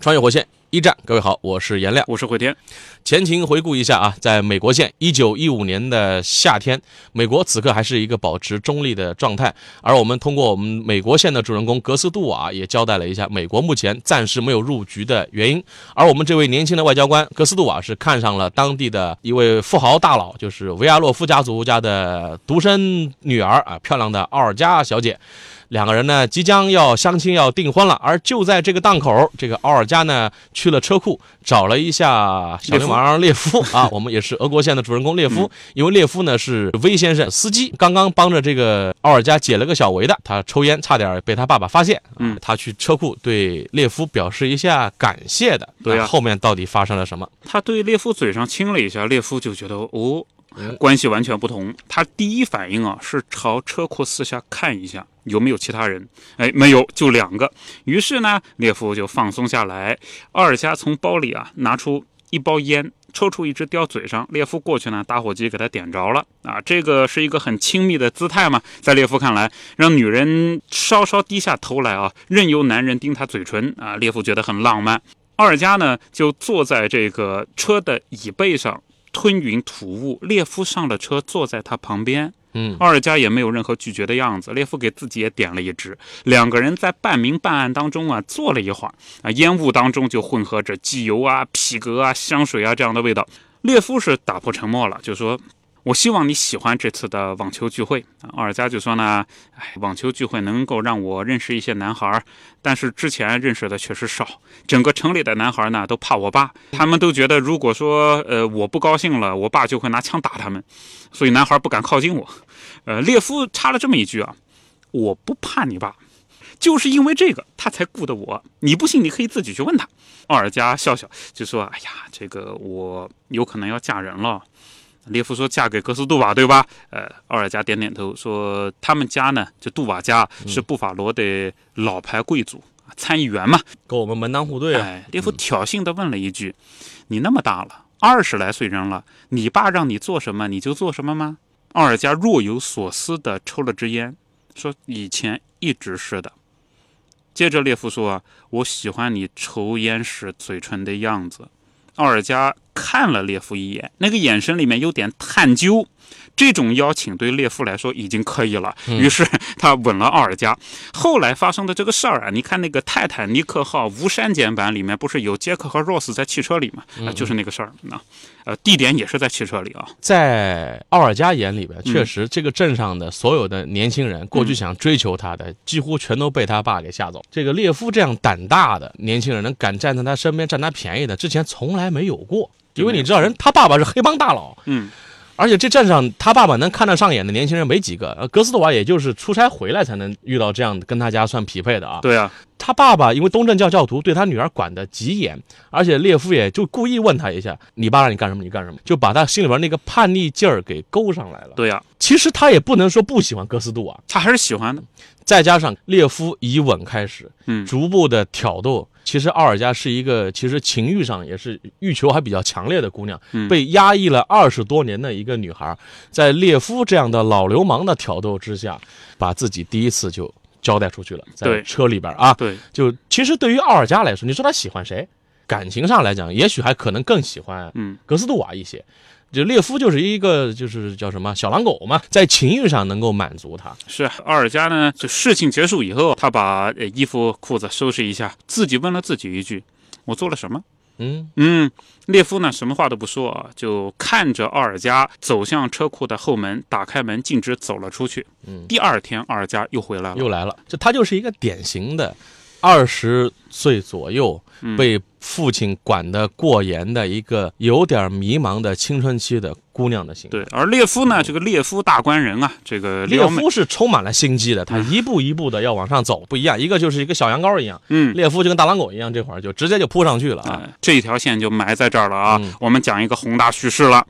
穿越火线一战，各位好，我是颜亮。我是慧天。前情回顾一下啊，在美国线，一九一五年的夏天，美国此刻还是一个保持中立的状态。而我们通过我们美国线的主人公格斯杜瓦也交代了一下，美国目前暂时没有入局的原因。而我们这位年轻的外交官格斯杜瓦是看上了当地的一位富豪大佬，就是维亚洛夫家族家的独生女儿啊，漂亮的奥尔加小姐。两个人呢，即将要相亲，要订婚了。而就在这个档口，这个奥尔加呢，去了车库，找了一下小流氓列夫啊，我们也是俄国线的主人公列夫。因为列夫呢是威先生司机，刚刚帮着这个奥尔加解了个小围的，他抽烟差点被他爸爸发现。嗯，他去车库对列夫表示一下感谢的。对啊，后面到底发生了什么？他对列夫嘴上亲了一下，列夫就觉得哦。关系完全不同。他第一反应啊是朝车库四下看一下有没有其他人，哎，没有，就两个。于是呢，列夫就放松下来。奥尔加从包里啊拿出一包烟，抽出一支叼嘴上。列夫过去呢，打火机给他点着了啊，这个是一个很亲密的姿态嘛。在列夫看来，让女人稍稍低下头来啊，任由男人盯她嘴唇啊，列夫觉得很浪漫。奥尔加呢就坐在这个车的椅背上。吞云吐雾，列夫上了车，坐在他旁边。嗯，奥尔加也没有任何拒绝的样子。列夫给自己也点了一支，两个人在半明半暗当中啊，坐了一会儿啊，烟雾当中就混合着机油啊、皮革啊、香水啊这样的味道。列夫是打破沉默了，就说。我希望你喜欢这次的网球聚会！奥尔加就说呢，哎，网球聚会能够让我认识一些男孩，但是之前认识的确实少。整个城里的男孩呢都怕我爸，他们都觉得如果说呃我不高兴了，我爸就会拿枪打他们，所以男孩不敢靠近我。呃，列夫插了这么一句啊，我不怕你爸，就是因为这个他才雇的我。你不信，你可以自己去问他。奥尔加笑笑就说，哎呀，这个我有可能要嫁人了。列夫说：“嫁给格斯杜瓦，对吧？”呃，奥尔加点点头，说：“他们家呢，就杜瓦家是布法罗的老牌贵族，参议员嘛，跟我们门当户对啊。”列夫挑衅地问了一句：“你那么大了，二十来岁人了，你爸让你做什么你就做什么吗？”奥尔加若有所思地抽了支烟，说：“以前一直是的。”接着列夫说：“我喜欢你抽烟时嘴唇的样子。”奥尔加看了列夫一眼，那个眼神里面有点探究。这种邀请对列夫来说已经可以了，于是他吻了奥尔加。后来发生的这个事儿啊，你看那个泰坦尼克号无删减版里面不是有杰克和 Rose 在汽车里吗？啊，就是那个事儿。那呃，地点也是在汽车里啊。在奥尔加眼里边，确实这个镇上的所有的年轻人，过去想追求他的，几乎全都被他爸给吓走。这个列夫这样胆大的年轻人，能敢站在他身边占他便宜的，之前从来没有过。因为你知道，人他爸爸是黑帮大佬。嗯。而且这镇上他爸爸能看得上眼的年轻人没几个，呃，格斯多瓦也就是出差回来才能遇到这样的跟他家算匹配的啊。对啊，他爸爸因为东正教教徒，对他女儿管得极严，而且列夫也就故意问他一下：“你爸让你干什么？你干什么？”就把他心里边那个叛逆劲儿给勾上来了。对呀，其实他也不能说不喜欢格斯杜瓦，他还是喜欢的。再加上列夫以吻开始，嗯，逐步的挑逗。其实奥尔加是一个，其实情欲上也是欲求还比较强烈的姑娘，被压抑了二十多年的一个女孩，在列夫这样的老流氓的挑逗之下，把自己第一次就交代出去了，在车里边啊，对，就其实对于奥尔加来说，你说他喜欢谁？感情上来讲，也许还可能更喜欢嗯格斯杜瓦一些。就列夫就是一个就是叫什么小狼狗嘛，在情欲上能够满足他。是奥尔加呢，就事情结束以后，他把衣服裤子收拾一下，自己问了自己一句：“我做了什么？”嗯嗯，列夫呢，什么话都不说啊，就看着奥尔加走向车库的后门，打开门，径直走了出去。嗯，第二天，奥尔加又回来了，又来了。就他就是一个典型的。二十岁左右嗯被父亲管得过严的一个有点迷茫的青春期的姑娘的形象。对，而列夫呢，这个列夫大官人啊，这个列，夫是充满了心机的，他一步一步的要往上走，不一样。一个就是一个小羊羔一样，嗯。列夫就跟大狼狗一样，这会儿就直接就扑上去了啊。啊，这一条线就埋在这儿了啊。嗯我们讲一个宏大叙事了，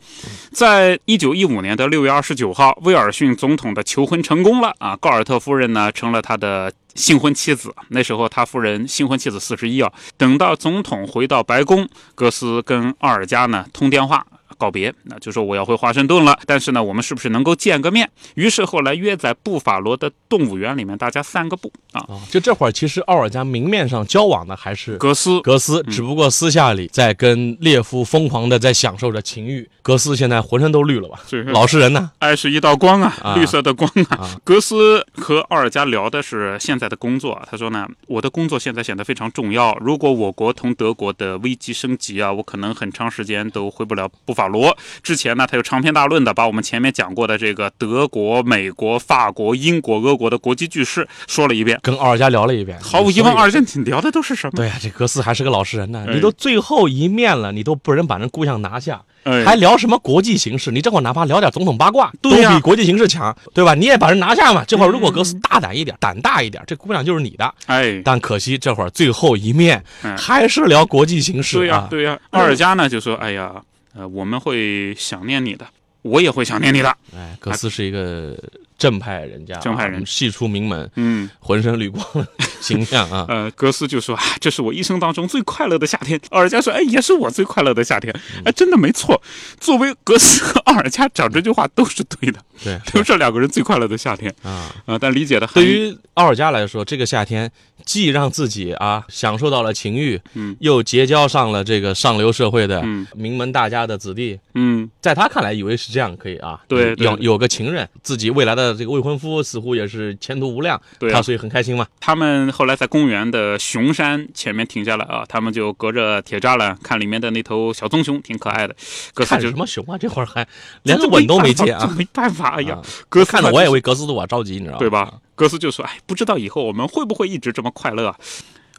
在一九一五年的六月二十九号，威尔逊总统的求婚成功了啊，高尔特夫人呢成了他的新婚妻子。那时候他夫人新婚妻子四十一啊。等到总统回到白宫，格斯跟奥尔加呢通电话。告别，那就说我要回华盛顿了，但是呢，我们是不是能够见个面？于是后来约在布法罗的动物园里面，大家散个步啊。啊，就这会儿，其实奥尔加明面上交往的还是格斯格斯，只不过私下里在跟列夫疯狂的在享受着情欲。格斯现在浑身都绿了吧？是老实人呢？爱是一道光啊，啊绿色的光啊。啊格斯和奥尔加聊的是现在的工作，他说呢，我的工作现在显得非常重要。如果我国同德国的危机升级啊，我可能很长时间都回不了布法罗。之前呢，他有长篇大论的把我们前面讲过的这个德国、美国、法国、英国、俄国的国际局势说了一遍。跟奥尔加聊了一遍，毫无疑问，二战你聊的都是什么？对呀、这格斯还是个老实人呢。哎你都最后一面了，你都不能把人姑娘拿下，哎还聊什么国际形势？你这会儿哪怕聊点总统八卦，都比国际形势强，对吧？你也把人拿下嘛。这会儿如果格斯大胆一点、胆大一点，这姑娘就是你的。哎，但可惜这会儿最后一面嗯还是聊国际形势对呀、啊。对呀、奥尔加呢就说：“哎呀，呃，我们会想念你的，我也会想念你的。哎，格斯是一个正派人家啊，正派人系出名门”，嗯，浑身绿光的形象啊。呃，格斯就说：“啊，这是我一生当中最快乐的夏天。”奥尔加说：“哎，也是我最快乐的夏天。”嗯哎，真的没错。作为格斯和奥尔加讲这句话都是对的，对都是两个人最快乐的夏天啊，啊、但理解的对于奥尔加来说，这个夏天既让自己啊享受到了情欲，嗯又结交上了这个上流社会的嗯名门大家的子弟，嗯，在他看来，以为是这样可以啊，对对有有个情人，自己未来的这个未婚夫似乎也是前途无量，对啊他所以很开心嘛。他们后来在公园的熊山前面停下来啊，他们就隔着铁栅栏看里面的那头小棕熊，挺可爱的。格斯看就什么熊啊？这会儿还连个吻都没接啊！没办法，哎呀看的我也为格斯杜瓦着急，你知道吗？对吧？格斯就说：“哎，不知道以后我们会不会一直这么快乐啊？”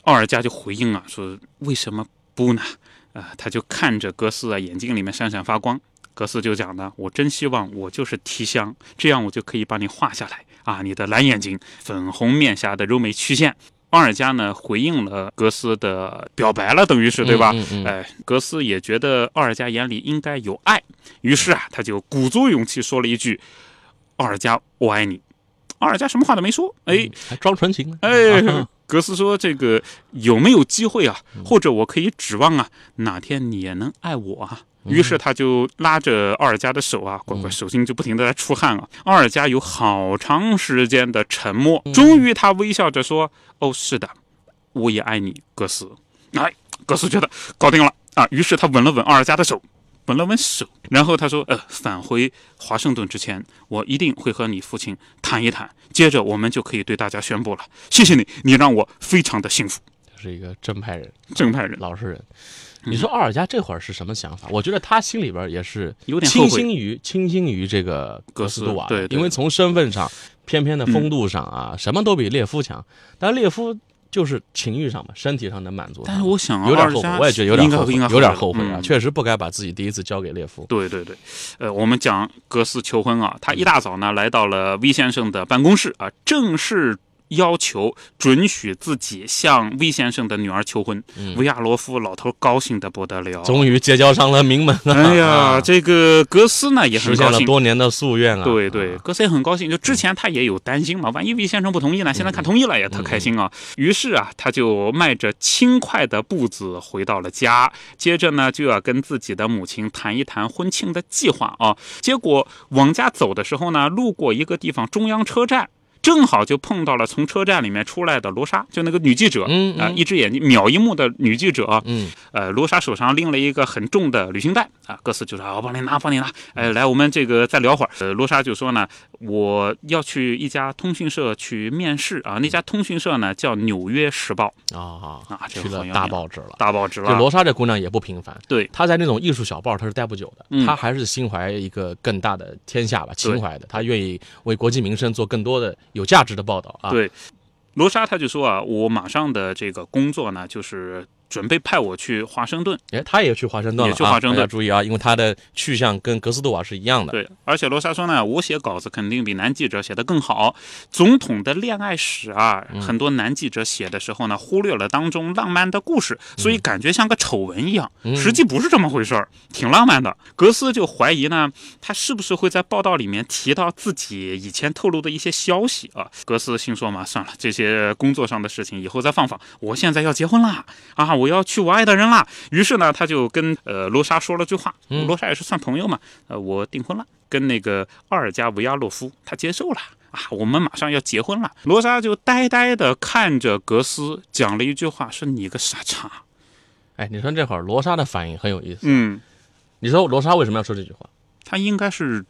奥尔加就回应啊，说：“为什么不呢？”啊、他就看着格斯啊，眼睛里面闪闪发光。格斯就讲呢：“我真希望我就是提香，这样我就可以把你画下来啊，你的蓝眼睛、粉红面颊的柔美曲线。”奥尔加呢回应了格斯的表白了，等于是对吧？嗯嗯嗯哎，格斯也觉得奥尔加眼里应该有爱，于是啊，他就鼓足勇气说了一句：“奥尔加，我爱你。”奥尔加什么话都没说，哎还装纯情呢。哎啊，格斯说：“这个有没有机会啊？或者我可以指望啊，哪天你也能爱我啊？”于是他就拉着奥尔加的手啊，乖乖，手心就不停的在出汗啊。奥尔加有好长时间的沉默，终于他微笑着说：“哦，是的，我也爱你，格斯。”哎，格斯觉得搞定了啊，于是他吻了吻奥尔加的手，然后他说：“呃，返回华盛顿之前，我一定会和你父亲谈一谈，接着我们就可以对大家宣布了。谢谢你，你让我非常的幸福。他是一个正派人、正派人老实人。你说奥尔加这会儿是什么想法？我觉得他心里边也是有点倾心于倾心于这个格斯杜瓦，对对因为从身份上、翩翩的风度上啊，什么都比列夫强。但列夫就是情欲上嘛，身体上能满足。但是我想啊，有点后悔我也觉得有点应该有点后悔啊，嗯确实不该把自己第一次交给列夫。对对对，呃，我们讲格斯求婚啊，他一大早呢来到了 V 先生的办公室啊，正式要求准许自己向 V 先生的女儿求婚。维亚罗夫老头高兴的不得了。嗯终于结交上了名门了，哎呀，啊这个格斯呢也很实现了高兴。多年的夙愿啊！对对，啊格斯也很高兴。就之前他也有担心嘛，万一 V 先生不同意呢？现在看同意了，也特开心啊。于是啊，他就迈着轻快的步子回到了家，接着呢就要跟自己的母亲谈一谈婚庆的计划啊。结果往家走的时候呢，路过一个地方中央车站。正好就碰到了从车站里面出来的罗莎，就那个女记者，嗯嗯。啊，一只眼睛秒一目的女记者。啊，嗯，呃，罗莎手上拎了一个很重的旅行袋啊，格斯就说：“啊我帮你拿，帮你拿。”哎，来，我们这个再聊会儿。呃，罗莎就说呢，我要去一家通讯社去面试啊，那家通讯社呢叫《纽约时报。啊》啊，这去了大报纸了。大报纸了。这罗莎这姑娘也不平凡，对。她在那种艺术小报她是待不久的，嗯。她还是心怀一个更大的天下吧，情怀的，她愿意为国计民生做更多的有价值的报道啊。对罗莎他就说啊，我马上的这个工作呢，就是准备派我去华盛顿。哎，他也去华盛顿了、啊，也去华盛顿注意啊，因为他的去向跟格斯杜瓦是一样的。对，而且罗莎说呢，我写稿子肯定比男记者写得更好。总统的恋爱史啊，嗯很多男记者写的时候呢，忽略了当中浪漫的故事，所以感觉像个丑闻一样。嗯实际不是这么回事儿，挺浪漫的。格斯就怀疑呢，他是不是会在报道里面提到自己以前透露的一些消息啊？格斯心说嘛，算了，这些工作上的事情以后再放放。我现在要结婚啦，啊，我要去我爱的人啦。于是呢，他就跟呃罗莎说了句话，嗯罗莎也是算朋友嘛，呃，我订婚了，跟那个奥尔加维亚洛夫，他接受了。啊，我们马上要结婚了。罗莎就呆呆地看着格斯，讲了一句话：“说你个傻叉。哎，你说这会儿罗莎的反应很有意”思。嗯，你说罗莎为什么要说这句话？他应该是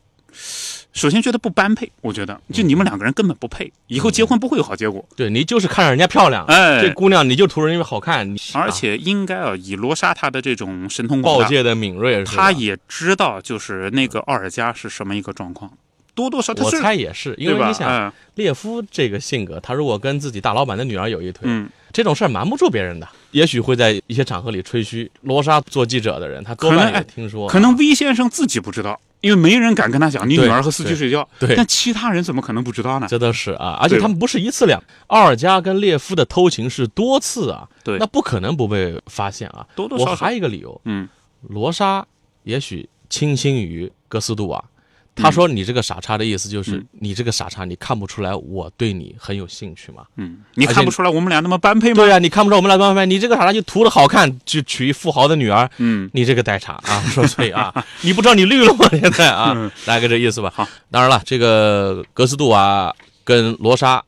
首先觉得不般配，我觉得就你们两个人根本不配，以后结婚不会有好结果。对你就是看上人家漂亮，哎。这姑娘你就图人家好看，你而且应该啊，以罗莎她的这种神通报广大，界的敏锐她也知道就是那个奥尔加是什么一个状况，多多少她我猜也是，因？为你想嗯。列夫这个性格，他如果跟自己大老板的女儿有一腿，嗯，这种事儿瞒不住别人的，也许会在一些场合里吹嘘。罗莎做记者的人，他多半也可能哎听说，可能 V 先生自己不知道，因为没人敢跟他讲你女儿和司机睡觉。对但其他人怎么可能不知道呢？这都是啊，而且他们不是一次两，奥尔加跟列夫的偷情是多次啊，对那不可能不被发现啊。多多少少我还有一个理由，嗯，罗莎也许倾心于哥斯杜瓦。他说：“你这个傻叉的意思就是，嗯你这个傻叉，你看不出来我对你很有兴趣吗？嗯，你看不出来我们俩那么般配吗？对呀、你看不出来我们俩般配你这个傻叉就图了好看，就娶一富豪的女儿，嗯，你这个呆叉啊！说所以啊，你不知道你绿了吗？现在啊嗯，大概这意思吧。好，当然了，这个格斯杜瓦跟罗莎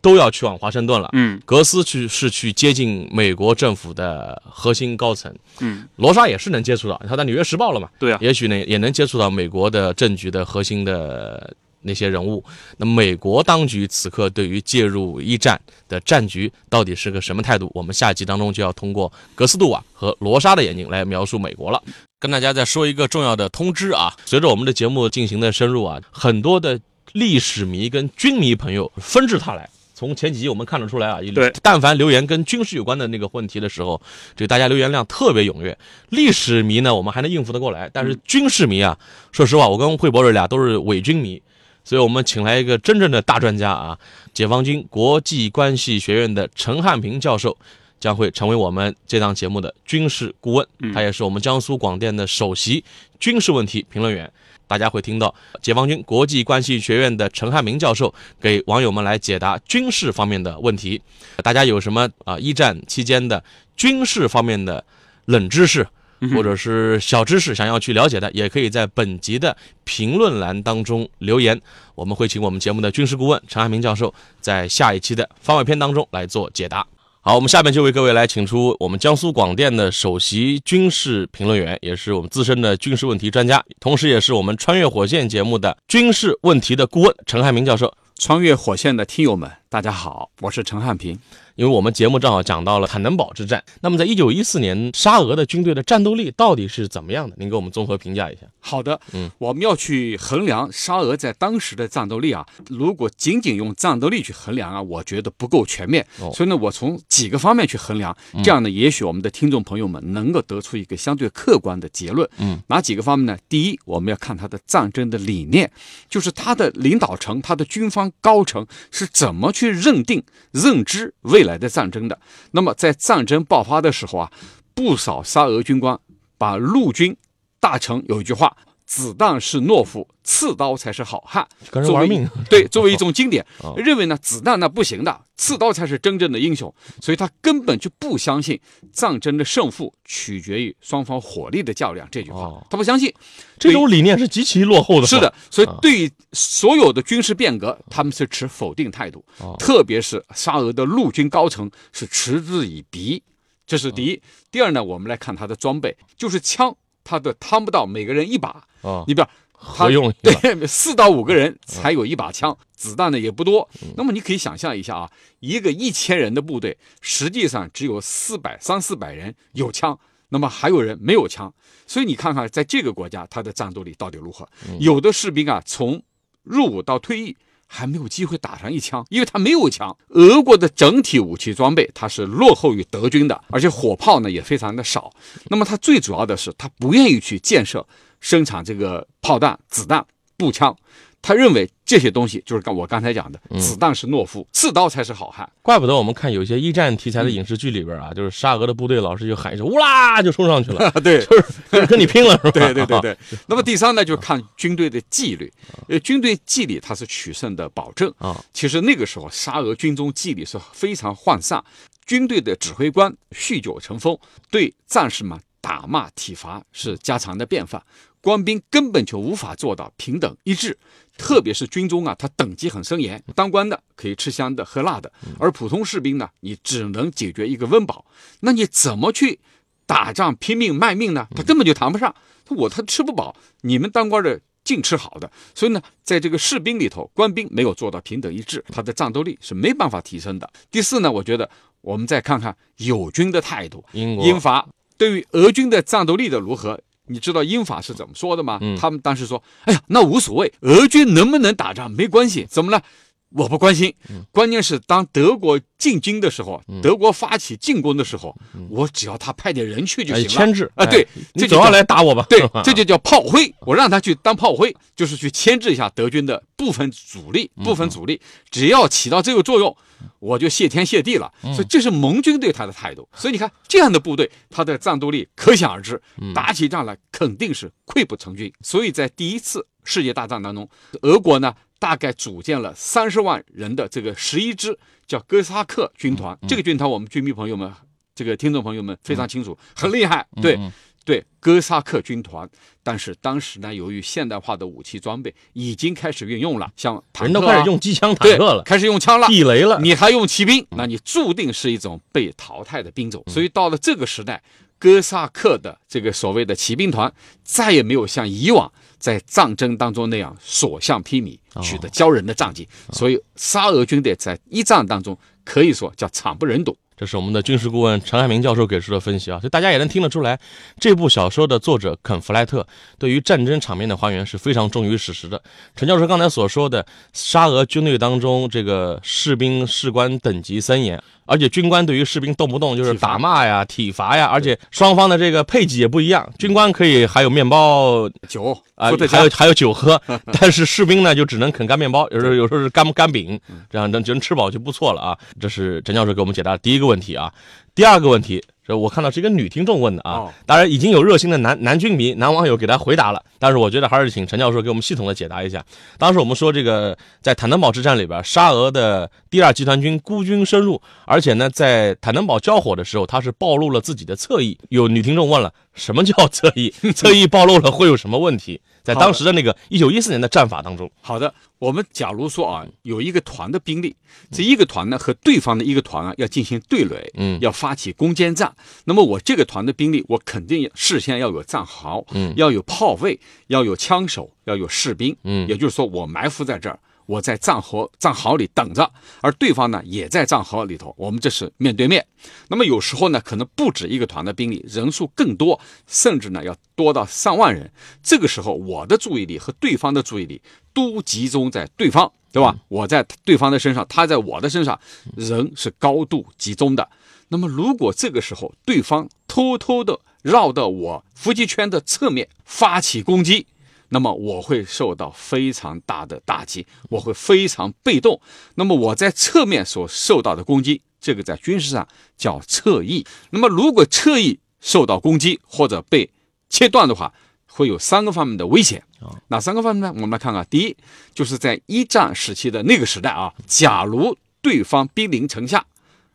都要去往华盛顿了。嗯格斯去是去接近美国政府的核心高层，嗯，罗莎也是能接触到，他在《纽约时报》了嘛，对啊，也许呢也能接触到美国的政局的核心的那些人物。那美国当局此刻对于介入一战的战局到底是个什么态度？我们下集当中就要通过格斯杜瓦和罗莎的眼睛来描述美国了。跟大家再说一个重要的通知啊，随着我们的节目进行的深入啊，很多的历史迷跟军迷朋友纷至沓来。从前几集我们看得出来啊，对但凡留言跟军事有关的那个问题的时候，这个大家留言量特别踊跃。历史迷呢，我们还能应付得过来，但是军事迷啊，说实话，我跟惠博瑞俩都是伪军迷，所以我们请来一个真正的大专家啊，解放军国际关系学院的陈汉平教授。将会成为我们这档节目的军事顾问，嗯他也是我们江苏广电的首席军事问题评论员。大家会听到解放军国际关系学院的陈汉明教授给网友们来解答军事方面的问题。大家有什么啊一战期间的军事方面的冷知识，或者是小知识，想要去了解的，也可以在本集的评论栏当中留言。我们会请我们节目的军事顾问陈汉明教授在下一期的番外篇当中来做解答。好，我们下面就为各位来请出我们江苏广电的首席军事评论员，也是我们资深的军事问题专家，同时也是我们《穿越火线》节目的军事问题的顾问陈汉明教授。穿越火线的听友们，大家好，我是陈汉平。因为我们节目正好讲到了坦能堡之战，那么在一九一四年沙俄的军队的战斗力到底是怎么样的？您给我们综合评价一下。好的，嗯，我们要去衡量沙俄在当时的战斗力啊，如果仅仅用战斗力去衡量啊，我觉得不够全面。哦所以呢，我从几个方面去衡量，这样呢，也许我们的听众朋友们能够得出一个相对客观的结论。嗯，哪几个方面呢？第一，我们要看他的战争的理念，就是他的领导层、他的军方高层是怎么去认定、认知未来的战争的。那么在战争爆发的时候啊，不少沙俄军官把陆军大臣有一句话：“子弹是懦夫，刺刀才是好汉。”跟人玩命，对，作为一种经典哦，认为呢子弹那不行的，刺刀才是真正的英雄，所以他根本就不相信战争的胜负取决于双方火力的较量这句话哦，他不相信。这种理念是极其落后的。是的，，所以啊对于所有的军事变革，他们是持否定态度，哦特别是沙俄的陆军高层是嗤之以鼻，这是第一。第二呢，我们来看他的装备，就是枪，他的摊不到每个人一把，哦，你比方合用对，四到五个人才有一把枪，子弹呢也不多。那么你可以想象一下啊，一个一千人的部队，实际上只有四百三四百人有枪，那么还有人没有枪。所以你看看，在这个国家，他的战斗力到底如何？有的士兵啊，从入伍到退役还没有机会打上一枪，因为他没有枪。俄国的整体武器装备它是落后于德军的，而且火炮呢也非常的少。那么他最主要的是，他不愿意去建设生产这个炮弹、子弹、步枪。他认为这些东西就是刚我刚才讲的，子弹是懦夫，刺刀才是好汉。怪不得我们看有些一战题材的影视剧里边啊，就是沙俄的部队老是就喊一声“乌拉”就冲上去了，对，就是跟你拼了，是吧？对对对对。那么第三呢，就是看军队的纪律，呃，军队纪律它是取胜的保证啊。其实那个时候沙俄军中纪律是非常涣散，军队的指挥官酗酒成风，对战士们打骂体罚是家常的便饭。官兵根本就无法做到平等一致，特别是军中啊，他等级很森严，当官的可以吃香的喝辣的，而普通士兵呢，你只能解决一个温饱。那你怎么去打仗拼命卖命呢？他根本就谈不上。我他吃不饱，你们当官的净吃好的。所以呢，在这个士兵里头，官兵没有做到平等一致，他的战斗力是没办法提升的。第四呢，我觉得我们再看看友军的态度，英英法对于俄军的战斗力的如何。你知道英法是怎么说的吗？他们当时说：“哎呀，那无所谓，俄军能不能打仗没关系，怎么了？我不关心。关键是当德国进军的时候，德国发起进攻的时候，我只要他派点人去就行了。牵制啊，对，你总要来打我吧？对，这就叫炮灰。我让他去当炮灰，就是去牵制一下德军的部分主力，部分主力，只要起到这个作用。”我就谢天谢地了，所以这是盟军对他的态度。所以你看，这样的部队，他的战斗力可想而知，打起仗来肯定是溃不成军。所以在第一次世界大战当中，俄国呢大概组建了三十万人的这个十一支叫哥萨克军团。这个军团，我们军迷朋友们、这个听众朋友们非常清楚，很厉害。对。对哥萨克军团，但是当时呢，由于现代化的武器装备已经开始运用了，像人都开始用机枪坦克了，开始用枪了，地雷了，你还用骑兵，那你注定是一种被淘汰的兵种。所以到了这个时代，哥萨克的这个所谓的骑兵团再也没有像以往在战争当中那样所向披靡，取得骄人的战绩。所以沙俄军队在一战当中可以说叫惨不忍睹。这是我们的军事顾问陈海明教授给出的分析啊，所以大家也能听得出来，这部小说的作者肯·弗莱特对于战争场面的还原是非常忠于史实的。陈教授刚才所说的，沙俄军队当中这个士兵士官等级森严。而且军官对于士兵动不动就是打骂呀、体罚呀，而且双方的这个配给也不一样，军官可以还有面包、酒啊，还有还有酒喝，但是士兵呢就只能啃干面包，有时候有时候是干干饼，这样能能吃饱就不错了啊。这是陈教授给我们解答的第一个问题啊，第二个问题。这我看到是一个女听众问的啊，当然已经有热心的男男军迷、男网友给他回答了，但是我觉得还是请陈教授给我们系统的解答一下。当时我们说这个在坦能堡之战里边，沙俄的第二集团军孤军深入，而且呢在坦能堡交火的时候，他是暴露了自己的侧翼。有女听众问了，什么叫侧翼？侧翼暴露了会有什么问题？在当时的那个一九一四年的战法当中，好的，我们假如说啊，有一个团的兵力，这一个团呢和对方的一个团啊要进行对垒，嗯，要发起攻坚战，那么我这个团的兵力，我肯定事先要有战壕，嗯，要有炮位，要有枪手，要有士兵，嗯，也就是说我埋伏在这儿。我在战壕战壕里等着，而对方呢也在战壕里头，我们这是面对面。那么有时候呢，可能不止一个团的兵力，人数更多，甚至呢要多到上万人。这个时候，我的注意力和对方的注意力都集中在对方，对吧？我在对方的身上，他在我的身上，人是高度集中的。那么如果这个时候对方偷偷的绕到我伏击圈的侧面发起攻击，那么我会受到非常大的打击，我会非常被动。那么我在侧面所受到的攻击，这个在军事上叫侧翼。那么如果侧翼受到攻击或者被切断的话，会有三个方面的危险哪三个方面呢？我们来看看。第一，就是在一战时期的那个时代啊，假如对方兵临城下，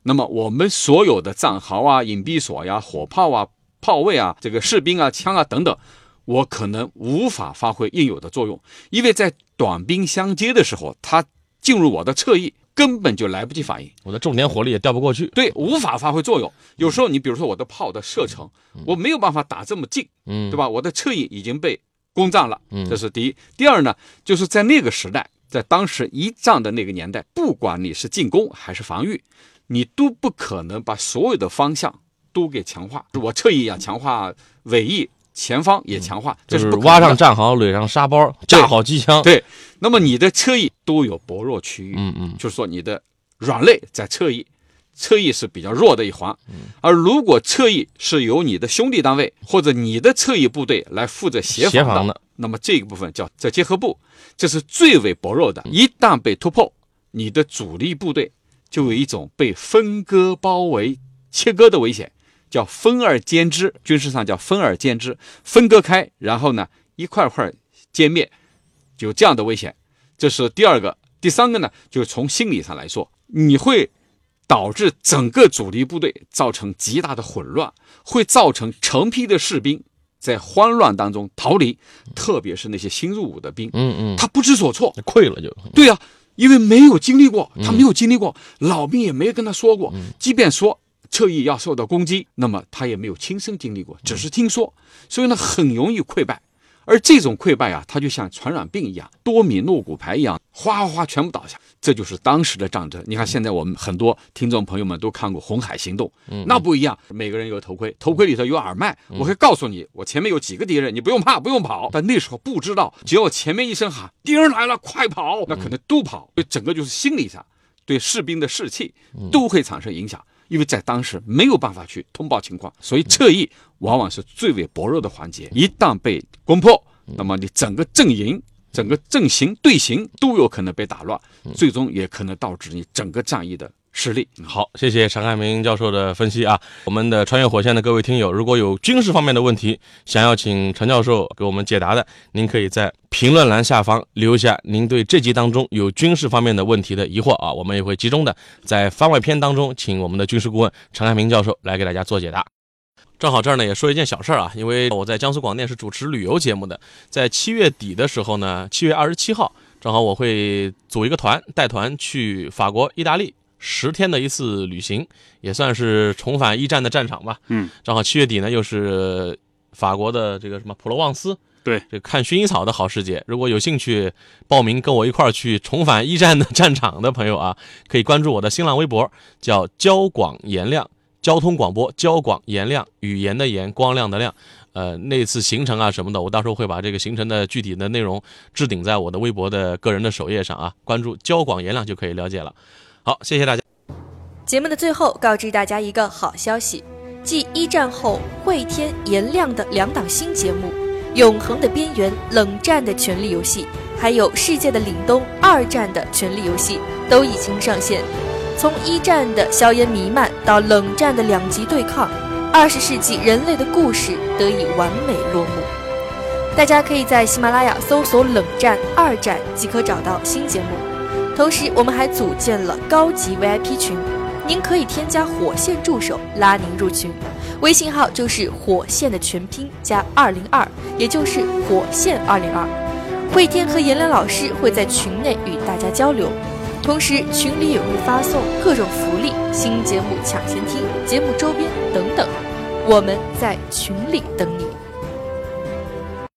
那么我们所有的战壕啊、隐蔽所呀、火炮啊、炮位啊、这个士兵啊、枪啊等等。我可能无法发挥应有的作用，因为在短兵相接的时候，他进入我的侧翼，根本就来不及反应，我的重点火力也调不过去，对，无法发挥作用。有时候你比如说我的炮的射程，我没有办法打这么近，嗯，对吧？我的侧翼已经被攻占了，嗯，这是第一。第二呢，就是在那个时代，在当时一战的那个年代，不管你是进攻还是防御，你都不可能把所有的方向都给强化。我侧翼要强化尾翼。前方也强化，这就是挖上战壕，垒上沙包，架好机枪。对，那么你的侧翼都有薄弱区域，嗯嗯，就是说你的软肋在侧翼，侧翼是比较弱的一环。嗯而如果侧翼是由你的兄弟单位或者你的侧翼部队来负责协协防的，防的那么这个部分叫在结合部，这是最为薄弱的。一旦被突破，你的主力部队就有一种被分割、包围、切割的危险，叫分而歼之，军事上叫分而歼之，分割开，然后呢一块块歼灭，有这样的危险。这是第二个，第三个呢，就是从心理上来说，你会导致整个主力部队造成极大的混乱，会造成成批的士兵在慌乱当中逃离，特别是那些新入伍的兵，嗯嗯，他不知所措。溃了就。对呀、因为没有经历过，他没有经历过，老兵也没有跟他说过，即便说侧翼要受到攻击，那么他也没有亲身经历过，只是听说，所以呢，很容易溃败。而这种溃败啊，它就像传染病一样，多米诺骨牌一样，哗哗哗全部倒下。这就是当时的战争。你看，现在我们很多听众朋友们都看过《红海行动》，那不一样，每个人有头盔，头盔里头有耳麦，我会告诉你，我前面有几个敌人，你不用怕，不用跑。但那时候不知道，只要前面一声喊“敌人来了，快跑”，那可能都跑。所以整个就是心理上对士兵的士气都会产生影响。因为在当时没有办法去通报情况，所以侧翼往往是最为薄弱的环节。一旦被攻破，那么你整个阵营、整个阵型、队形都有可能被打乱，最终也可能导致你整个战役的失利。好，谢谢陈汉明教授的分析啊。我们的穿越火线的各位听友，如果有军事方面的问题，想要请陈教授给我们解答的，您可以在评论栏下方留下您对这集当中有军事方面的问题的疑惑啊，我们也会集中的在番外篇当中，请我们的军事顾问陈汉明教授来给大家做解答。正好这儿呢也说一件小事儿啊，因为我在江苏广电是主持旅游节目的，在七月底的时候呢，七月二十七号，正好我会组一个团，带团去法国、意大利十天的一次旅行，也算是重返一战的战场吧。嗯，正好七月底呢又是法国的这个什么普罗旺斯，对，这看薰衣草的好时节。如果有兴趣报名跟我一块儿去重返一战的战场的朋友啊，可以关注我的新浪微博，叫交广言亮。交通广播，交广言亮，语言的言，光亮的亮。呃，那次行程啊什么的，我到时候会把这个行程的具体的内容置顶在我的微博的个人的首页上啊，关注交广言亮就可以了解了。好，谢谢大家。节目的最后，告知大家一个好消息：继一战后会天、颜亮的两档新节目《永恒的边缘》《冷战的权力游戏》，还有《世界的凛冬》二战的权力游戏，都已经上线。从一战的硝烟弥漫到冷战的两极对抗，二十世纪人类的故事得以完美落幕。大家可以在喜马拉雅搜索“冷战”“二战”即可找到新节目。同时，我们还组建了高级 VIP 群，您可以添加火线助手拉您入群，微信号就是火线的全拼加二零二，也就是火线二零二。慧天和颜良老师会在群内与大家交流。同时，群里也会发送各种福利、新节目抢先听、节目周边等等，我们在群里等你。